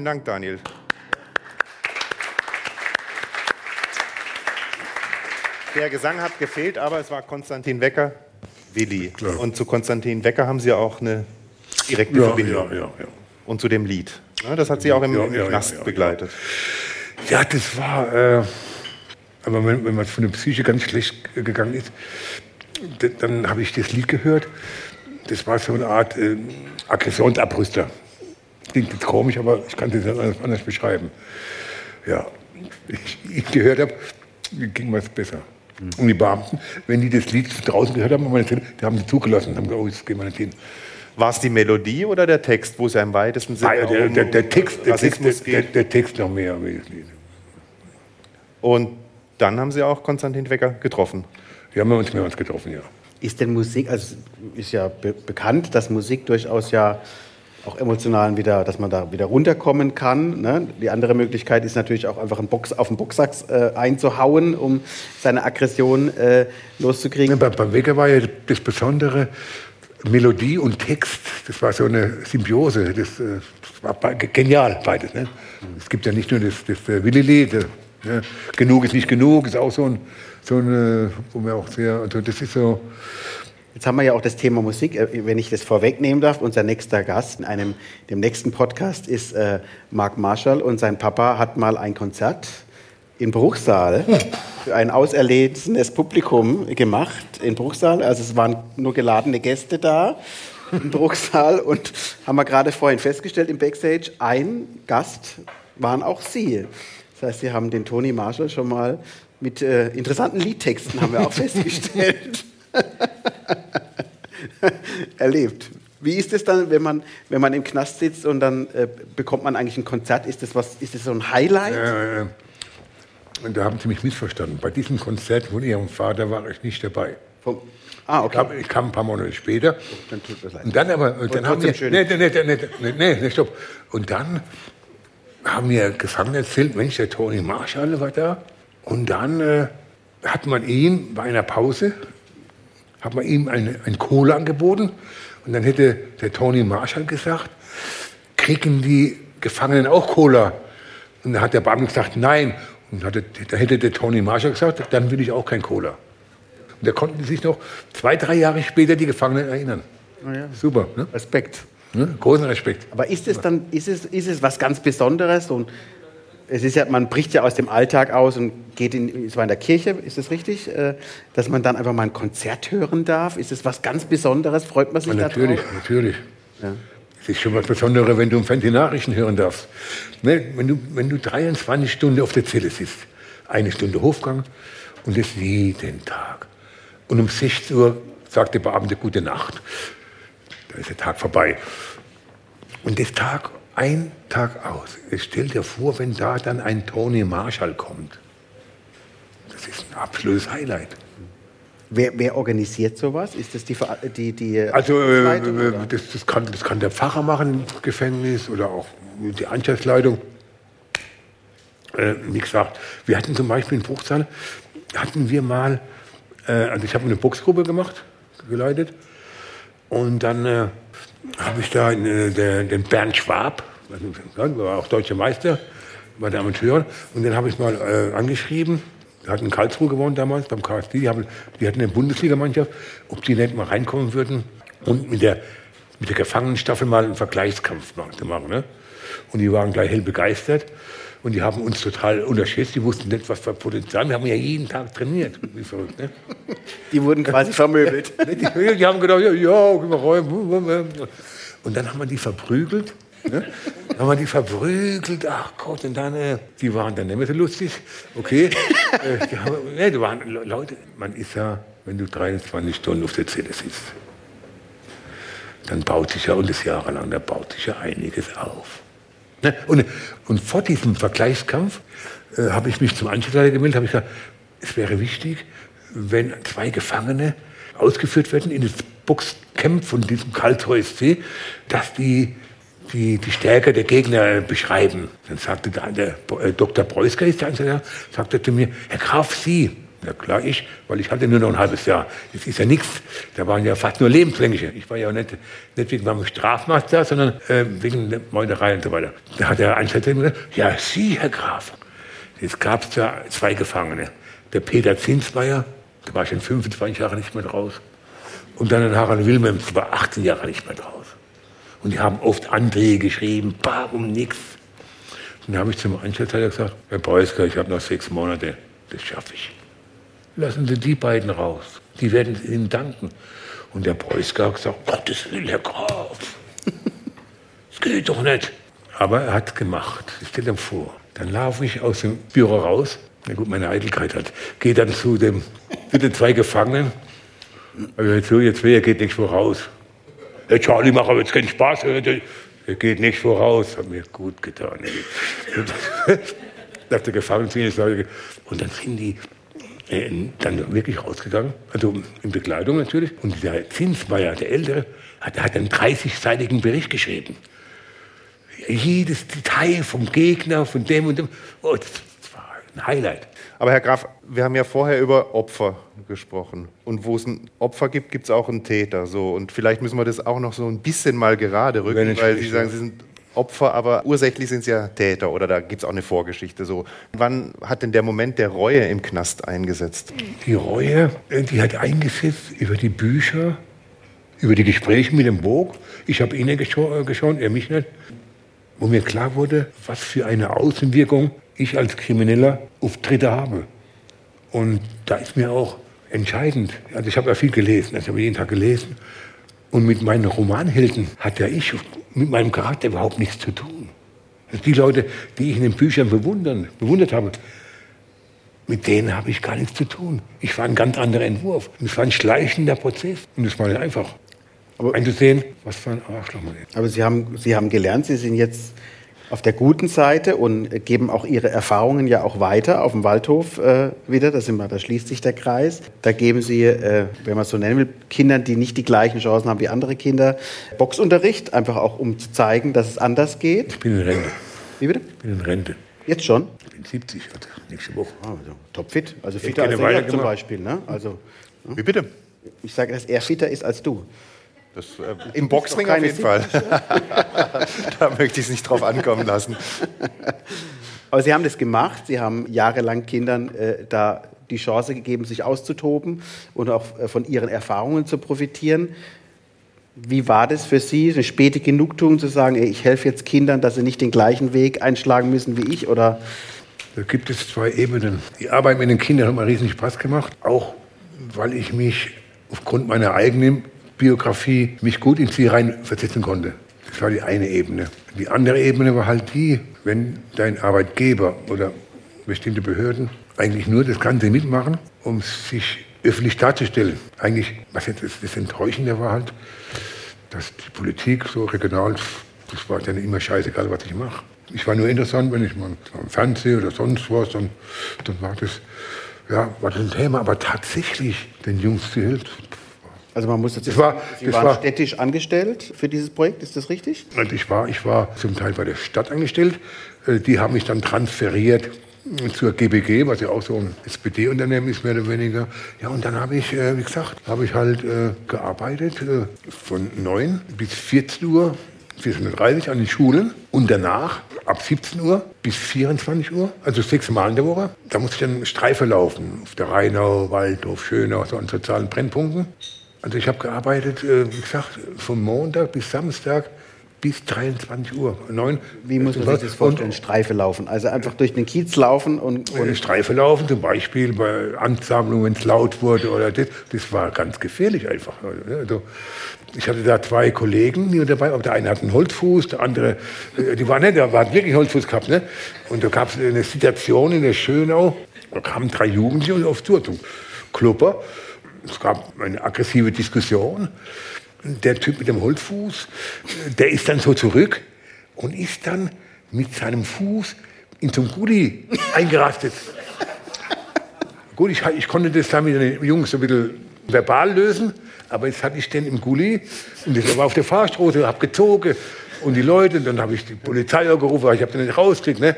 Dank, Daniel. Der Gesang hat gefehlt, aber es war Konstantin Wecker, Willi. Klar. Und zu Konstantin Wecker haben Sie auch eine direkte ja, Verbindung. Ja, ja, ja. Und zu dem Lied. Ne, das hat Sie auch im, ja, ja, Knast begleitet. Ja, das war. Äh, aber wenn, wenn man von der Psyche ganz schlecht gegangen ist, dann habe ich das Lied gehört. Das war so eine Art äh, Aggressionsabbrüster. Klingt jetzt komisch, aber ich kann das nicht anders, anders beschreiben. Ja, ich, ich gehört habe, ging was besser. Und die Beamten, wenn die das Lied draußen gehört haben, haben wir die haben sie zugelassen, haben gesagt, oh, jetzt gehen wir nicht hin. War es die Melodie oder der Text, wo es ja im weitesten Sinne Ah, ja, der, der, der, Text, der, Text, der, der Text noch mehr. Und dann haben Sie auch Konstantin Wecker getroffen. Wir haben uns mehrmals getroffen, ja. Ist denn Musik, also ist ja be bekannt, dass Musik durchaus ja auch emotional wieder, dass man da wieder runterkommen kann. Ne? Die andere Möglichkeit ist natürlich auch einfach einen Box, auf den Boxsack äh, einzuhauen, um seine Aggression äh, loszukriegen. Ja, bei, beim Wecker war ja das Besondere, Melodie und Text, das war so eine Symbiose. Das, äh, das war genial, beides. Ne? Es gibt ja nicht nur das, das äh, Willi-Lied, ne? Genug ist nicht genug, ist auch so ein, so ein wo wir auch sehr, also das ist so, Jetzt haben wir ja auch das Thema Musik. Äh, Wenn ich das vorwegnehmen darf, unser nächster Gast in einem, dem nächsten Podcast ist äh, Mark Marshall und sein Papa hat mal ein Konzert in Bruchsal für ein auserlesenes Publikum gemacht in Bruchsal. Also es waren nur geladene Gäste da in Bruchsal *laughs* und haben wir gerade vorhin festgestellt im Backstage, ein Gast waren auch Sie. Das heißt, Sie haben den Tony Marshall schon mal mit äh, interessanten Liedtexten, haben wir auch *laughs* festgestellt *laughs* erlebt. Wie ist es dann, wenn man, wenn man im Knast sitzt und dann äh, bekommt man eigentlich ein Konzert? Ist das, was, ist das so ein Highlight? äh, und da haben sie mich missverstanden. Bei diesem Konzert von ihrem Vater war ich nicht dabei. Vom, ah, Ich okay. kam, ich kam ein paar Monate später. Dann tut mir leid. Und dann aber, und dann haben wir, schön. nee, nee, nee, nee, nee, nee, nee, stopp. Und dann haben mir Gefangene erzählt, Mensch, der Tony Marshall war da. Und dann äh, hat man ihm bei einer Pause, hat man ihm eine, ein Cola angeboten. Und dann hätte der Tony Marshall gesagt, kriegen die Gefangenen auch Cola? Und dann hat der Beamte gesagt, nein. Und hatte, da hätte der Tony Marshall gesagt, dann will ich auch kein Cola. Und da konnten sich noch zwei, drei Jahre später die Gefangenen erinnern. Super, ne? Respekt. ne? Großen Respekt. Aber ist es dann, ist es, ist es was ganz Besonderes? Und es ist ja, man bricht ja aus dem Alltag aus und geht in, es war in der Kirche, ist es richtig, äh, dass man dann einfach mal ein Konzert hören darf? Ist es was ganz Besonderes? Freut man sich Ja, da natürlich, drauf? natürlich. Es ist schon was Besonderes, wenn du im Fernsehen Nachrichten hören darfst. Ne? Wenn, du, wenn du 23 Stunden auf der Zelle sitzt, eine Stunde Hofgang und das jeden Tag. Und um 16 Uhr sagt der Beamte Gute Nacht. Da ist der Tag vorbei. Und das Tag ein Tag aus. Stell dir vor, wenn da dann ein Tony Marshall kommt. Das ist ein absolutes Highlight. Wer, wer organisiert sowas? Ist das die, Ver- die, die Also äh, äh, das, das, kann, das kann der Pfarrer machen im Gefängnis oder auch die Anstaltsleitung. Äh, wie gesagt, wir hatten zum Beispiel in Bruchsal, hatten wir mal, äh, also ich habe eine Boxgruppe gemacht, geleitet. Und dann äh, habe ich da äh, der, den Bernd Schwab, war auch deutscher Meister, war der Amateur. Und den habe ich mal äh, angeschrieben. Der hat in Karlsruhe gewohnt damals, beim KSD. Die, haben, die hatten eine Bundesligamannschaft, ob die nicht mal reinkommen würden und mit der, mit der Gefangenenstaffel mal einen Vergleichskampf machen. Ne? Und die waren gleich hell begeistert. Und die haben uns total unterschätzt. Die wussten nicht, was für Potenzial. Wir haben ja jeden Tag trainiert. Wie verrückt, ne? Die wurden quasi vermöbelt. Die, die haben gedacht, ja, ja, rein. Und dann haben wir die verprügelt. Ne? Dann haben wir die verprügelt. Ach Gott, und dann, äh, die waren dann nicht mehr so lustig. Okay. *laughs* äh, die, haben, ne, die waren, Le- Leute, man ist ja, wenn du 23 Stunden auf der Zelle sitzt, dann baut sich ja, und das jahrelang, da baut sich ja einiges auf. Ne? Und, und vor diesem Vergleichskampf äh, habe ich mich zum Anschlussleiter gemeldet, habe ich gesagt, es wäre wichtig, wenn zwei Gefangene ausgeführt werden in das Boxcamp von diesem Karlsruher SC, dass die, die die Stärke der Gegner beschreiben. Dann sagte der, der äh, Dr. Preusker, ist der Anschlussleiter, sagte zu mir, Herr Graf, Sie. Ja klar, ich, weil ich hatte nur noch ein halbes Jahr. Das ist ja nichts. Da waren ja fast nur lebenslängliche. Ich war ja nicht, nicht wegen meinem Strafmaß da, sondern äh, wegen Meuterei und so weiter. Da hat der Anschlussleiter gesagt, ja, Sie, Herr Graf. Jetzt gab es zwei Gefangene. der Peter Zinsmeier, da war schon 25 Jahre nicht mehr draus. Und dann der Harald Wilhelms, der war 18 Jahre nicht mehr draus. Und die haben oft Anträge geschrieben, bar um nichts. Und dann habe ich zum Einstellteil gesagt, Herr Preusker, ich habe noch sechs Monate, das schaffe ich. Lassen Sie die beiden raus, die werden Ihnen danken. Und der Preusker hat gesagt, Gottes Willen, Herr Graf, *laughs* das geht doch nicht. Aber er hat es gemacht. Ich stelle ihm vor. Dann laufe ich aus dem Büro raus. Na gut, meine Eitelkeit hat. Gehe dann zu dem, zu den zwei Gefangenen. Also jetzt so, jetzt wer geht nicht voraus. Hey Charlie, mach aber jetzt keinen Spaß. Er geht nicht voraus. Hat mir gut getan. *laughs* Nach der Gefangenen Und dann sind die äh, dann wirklich rausgegangen, also in Begleitung natürlich. Und der Zinsmeier, der Ältere, hat, hat einen 30-seitigen Bericht geschrieben jedes Detail vom Gegner, von dem und dem. Oh, das, war ein Highlight. Aber Herr Graf, wir haben ja vorher über Opfer gesprochen. Und wo es ein Opfer gibt, gibt es auch einen Täter. So. Und vielleicht müssen wir das auch noch so ein bisschen mal gerade rücken, weil Sie sagen, Sie sind Opfer, aber ursächlich sind Sie ja Täter oder da gibt es auch eine Vorgeschichte. So. Wann hat denn der Moment der Reue im Knast eingesetzt? Die Reue, die hat eingesetzt über die Bücher, über die Gespräche mit dem Burg. Ich habe Ihnen geschaut, er mich nicht wo mir klar wurde, was für eine Außenwirkung ich als Krimineller auf Dritte habe. Und da ist mir auch entscheidend, also ich habe ja viel gelesen, also ich habe jeden Tag gelesen, und mit meinen Romanhelden hat ja ich mit meinem Charakter überhaupt nichts zu tun. Also die Leute, die ich in den Büchern bewundern, bewundert habe, mit denen habe ich gar nichts zu tun. Ich war ein ganz anderer Entwurf. Und es war ein schleichender Prozess. Und es war nicht einfach. Aber einzusehen, was für ein Arschloch man ist. Aber Sie haben, Sie haben gelernt, Sie sind jetzt auf der guten Seite und geben auch Ihre Erfahrungen ja auch weiter auf dem Waldhof äh, wieder. Da, sind wir, da schließt sich der Kreis. Da geben Sie, äh, wenn man es so nennen will, Kindern, die nicht die gleichen Chancen haben wie andere Kinder, Boxunterricht, einfach auch um zu zeigen, dass es anders geht. Ich bin in Rente. Wie bitte? Ich bin in Rente. Jetzt schon? Ich bin 70, also nächste Woche. Ah, also topfit. Also fitter als er zum Beispiel. Ne? Also, ne? Wie bitte? Ich sage, dass er fitter ist als du. Das, äh, Im Boxring auf jeden Fall. *laughs* da möchte ich es nicht drauf ankommen lassen. *laughs* Aber Sie haben das gemacht. Sie haben jahrelang Kindern äh, da die Chance gegeben, sich auszutoben und auch äh, von ihren Erfahrungen zu profitieren. Wie war das für Sie, eine späte Genugtuung zu sagen, ey, ich helfe jetzt Kindern, dass sie nicht den gleichen Weg einschlagen müssen wie ich? Oder? Da gibt es zwei Ebenen. Die Arbeit mit den Kindern hat mir riesen Spaß gemacht, auch weil ich mich aufgrund meiner eigenen Biografie mich gut in sie reinversetzen konnte. Das war die eine Ebene. Die andere Ebene war halt die, wenn dein Arbeitgeber oder bestimmte Behörden eigentlich nur das Ganze mitmachen, um sich öffentlich darzustellen. Eigentlich, was jetzt das Enttäuschende war halt, dass die Politik so regional, das war dann immer scheißegal, was ich mache. Ich war nur interessant, wenn ich mal im Fernsehen oder sonst was, dann, dann war das, ja, war das ein Thema. Aber tatsächlich den Jungs zu helfen, also man muss jetzt, das war, Sie das waren war, städtisch angestellt für dieses Projekt, ist das richtig? Ich war, ich war zum Teil bei der Stadt angestellt. Äh, die haben mich dann transferiert zur GBG, was ja auch so ein SPD-Unternehmen ist, mehr oder weniger. Ja, und dann habe ich, äh, wie gesagt, habe ich halt äh, gearbeitet von 9 bis 14 Uhr, 14.30 Uhr an den Schulen und danach ab 17 Uhr bis 24 Uhr, also sechs Mal in der Woche. Da musste ich dann Streife laufen, auf der Rheinau, Waldhof, Schönau, so an sozialen Brennpunkten. Also ich habe gearbeitet, äh, wie gesagt, von Montag bis Samstag bis 23 Uhr. 9, Wie muss man sich das vorstellen? Und, Streife laufen? Also einfach durch den Kiez laufen und... und Streife laufen, zum Beispiel bei Ansammlungen, wenn es laut wurde oder das. Das war ganz gefährlich einfach. Also, ich hatte da zwei Kollegen die dabei. Der eine hat einen Holzfuß, der andere, äh, die waren nicht, der hat wirklich einen Holzfuß gehabt. Ne? Und da gab es eine Situation in der Schönau, da kamen drei Jugendliche auf Tour zum Klubber es gab eine aggressive Diskussion. Der Typ mit dem Holzfuß, der ist dann so zurück und ist dann mit seinem Fuß in einen Gully eingerastet. Gut, ich, ich, konnte das dann mit den Jungs so ein bisschen verbal lösen, aber jetzt hatte ich den im Gully und ich war auf der Fahrstraße, habe gezogen und die Leute, dann habe ich die Polizei gerufen, weil ich habe den nicht rausgekriegt. Ne?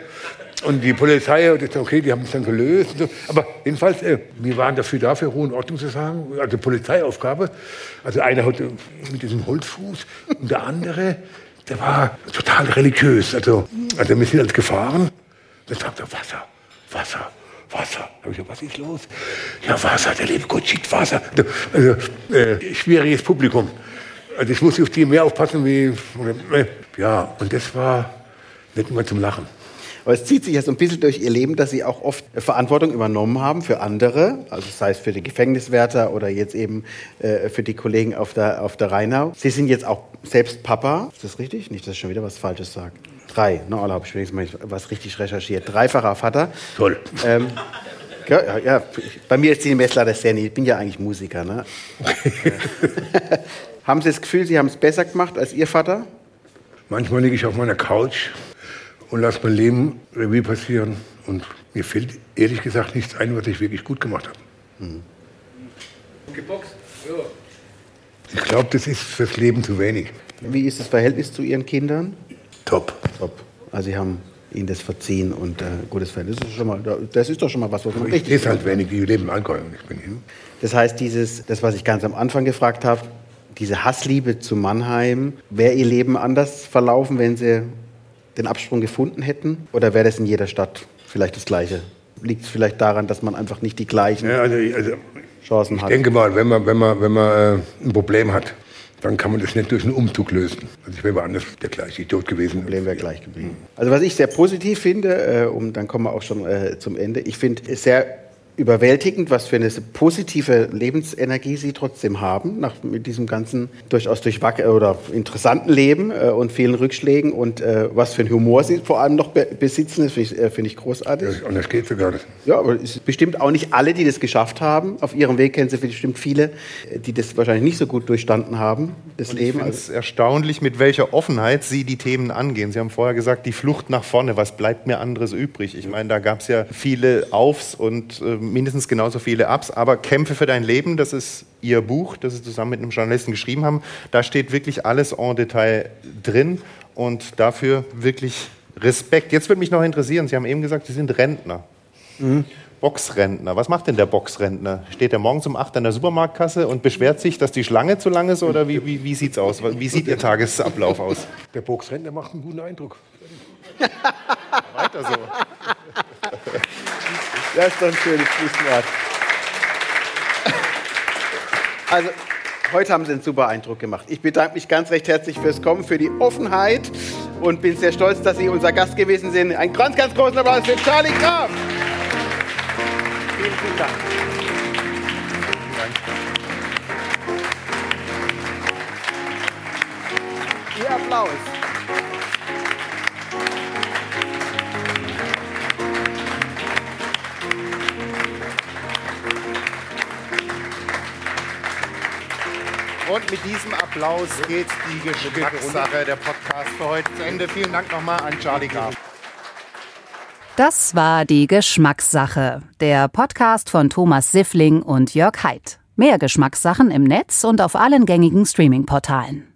Und die Polizei hat gesagt, okay, die haben es dann gelöst. So. Aber jedenfalls, äh, wir waren dafür da, für Ruhe und Ordnung zu sagen. Also Polizeiaufgabe. Also einer hatte mit diesem Holzfuß und der andere, der war total religiös. Also, also wir sind als gefahren. Da sagt er, Wasser, Wasser, Wasser. Hab ich gesagt, was ist los? Ja, Wasser, der liebe Gott schickt Wasser. Also, äh, schwieriges Publikum. Also ich muss auf die mehr aufpassen wie, äh, ja, und das war nicht immer zum Lachen. Aber es zieht sich ja so ein bisschen durch Ihr Leben, dass Sie auch oft Verantwortung übernommen haben für andere, also sei es für die Gefängniswärter oder jetzt eben äh, für die Kollegen auf der, auf der Rheinau. Sie sind jetzt auch selbst Papa, ist das richtig? Nicht, dass ich schon wieder was Falsches sage. Drei, ne, alle habe ich wenigstens mal was richtig recherchiert. Dreifacher Vater. Toll. Ähm, ja, ja, bei mir ist die Messlatte sehr nie. Ich bin ja eigentlich Musiker. Ne? *laughs* haben Sie das Gefühl, Sie haben es besser gemacht als Ihr Vater? Manchmal liege ich auf meiner Couch und lasse mein Leben Revue passieren. Und mir fällt ehrlich gesagt nichts ein, was ich wirklich gut gemacht habe. Mhm. Geboxt? Ja. Ich glaube, das ist fürs Leben zu wenig. Wie ist das Verhältnis zu Ihren Kindern? Top. Top. Also Sie haben ihnen das verziehen und äh, gutes Verhältnis. Das ist, schon mal, das ist doch schon mal was, was man richtig ist halt wenig, die leben Allgäu ich bin hier. Das heißt, dieses, das, was ich ganz am Anfang gefragt habe, diese Hassliebe zu Mannheim, wäre Ihr Leben anders verlaufen, wenn Sie den Absprung gefunden hätten? Oder wäre das in jeder Stadt vielleicht das Gleiche? Liegt es vielleicht daran, dass man einfach nicht die gleichen ja, also, also, Chancen ich hat? Ich denke mal, wenn man, wenn man, wenn man äh, ein Problem hat, dann kann man das nicht durch einen Umzug lösen. Also ich wäre woanders der gleiche Idiot gewesen. Das Problem wäre gleich geblieben. Also was ich sehr positiv finde, äh, und dann kommen wir auch schon äh, zum Ende, ich finde es sehr überwältigend, was für eine positive Lebensenergie sie trotzdem haben, nach, mit diesem ganzen durchaus durchwack oder interessanten Leben äh, und vielen Rückschlägen und äh, was für einen Humor sie vor allem noch be besitzen, das finde ich, äh, find ich großartig. Ja, und das geht sogar nicht. Ja, aber es sind bestimmt auch nicht alle, die das geschafft haben. Auf ihrem Weg kennen sie bestimmt viele, äh, die das wahrscheinlich nicht so gut durchstanden haben, das und Leben. Ich finde es erstaunlich, mit welcher Offenheit sie die Themen angehen. Sie haben vorher gesagt, die Flucht nach vorne, was bleibt mir anderes übrig? Ich meine, da gab es ja viele Aufs und ähm, mindestens genauso viele Ups, aber Kämpfe für dein Leben, das ist Ihr Buch, das Sie zusammen mit einem Journalisten geschrieben haben. Da steht wirklich alles en Detail drin und dafür wirklich Respekt. Jetzt würde mich noch interessieren, Sie haben eben gesagt, Sie sind Rentner. Mhm. Boxrentner. Was macht denn der Boxrentner? Steht er morgens um 8 an der Supermarktkasse und beschwert sich, dass die Schlange zu lang ist oder wie, wie, wie sieht es aus? Wie sieht Ihr Tagesablauf aus? Der Boxrentner macht einen guten Eindruck. *laughs* Weiter so. *laughs* Das ist doch ein schönes Schlusswort. Also, heute haben Sie einen super Eindruck gemacht. Ich bedanke mich ganz recht herzlich fürs Kommen, für die Offenheit und bin sehr stolz, dass Sie unser Gast gewesen sind. Ein ganz, ganz großen Applaus für Charlie Graf. Vielen, vielen Dank. Ihr Applaus. Und mit diesem Applaus geht die Geschmackssache der Podcast für heute zu Ende. Vielen Dank nochmal an Charlie Graf. Das war die Geschmackssache, der Podcast von Thomas Siffling und Jörg Haidt. Mehr Geschmackssachen im Netz und auf allen gängigen Streaming-Portalen.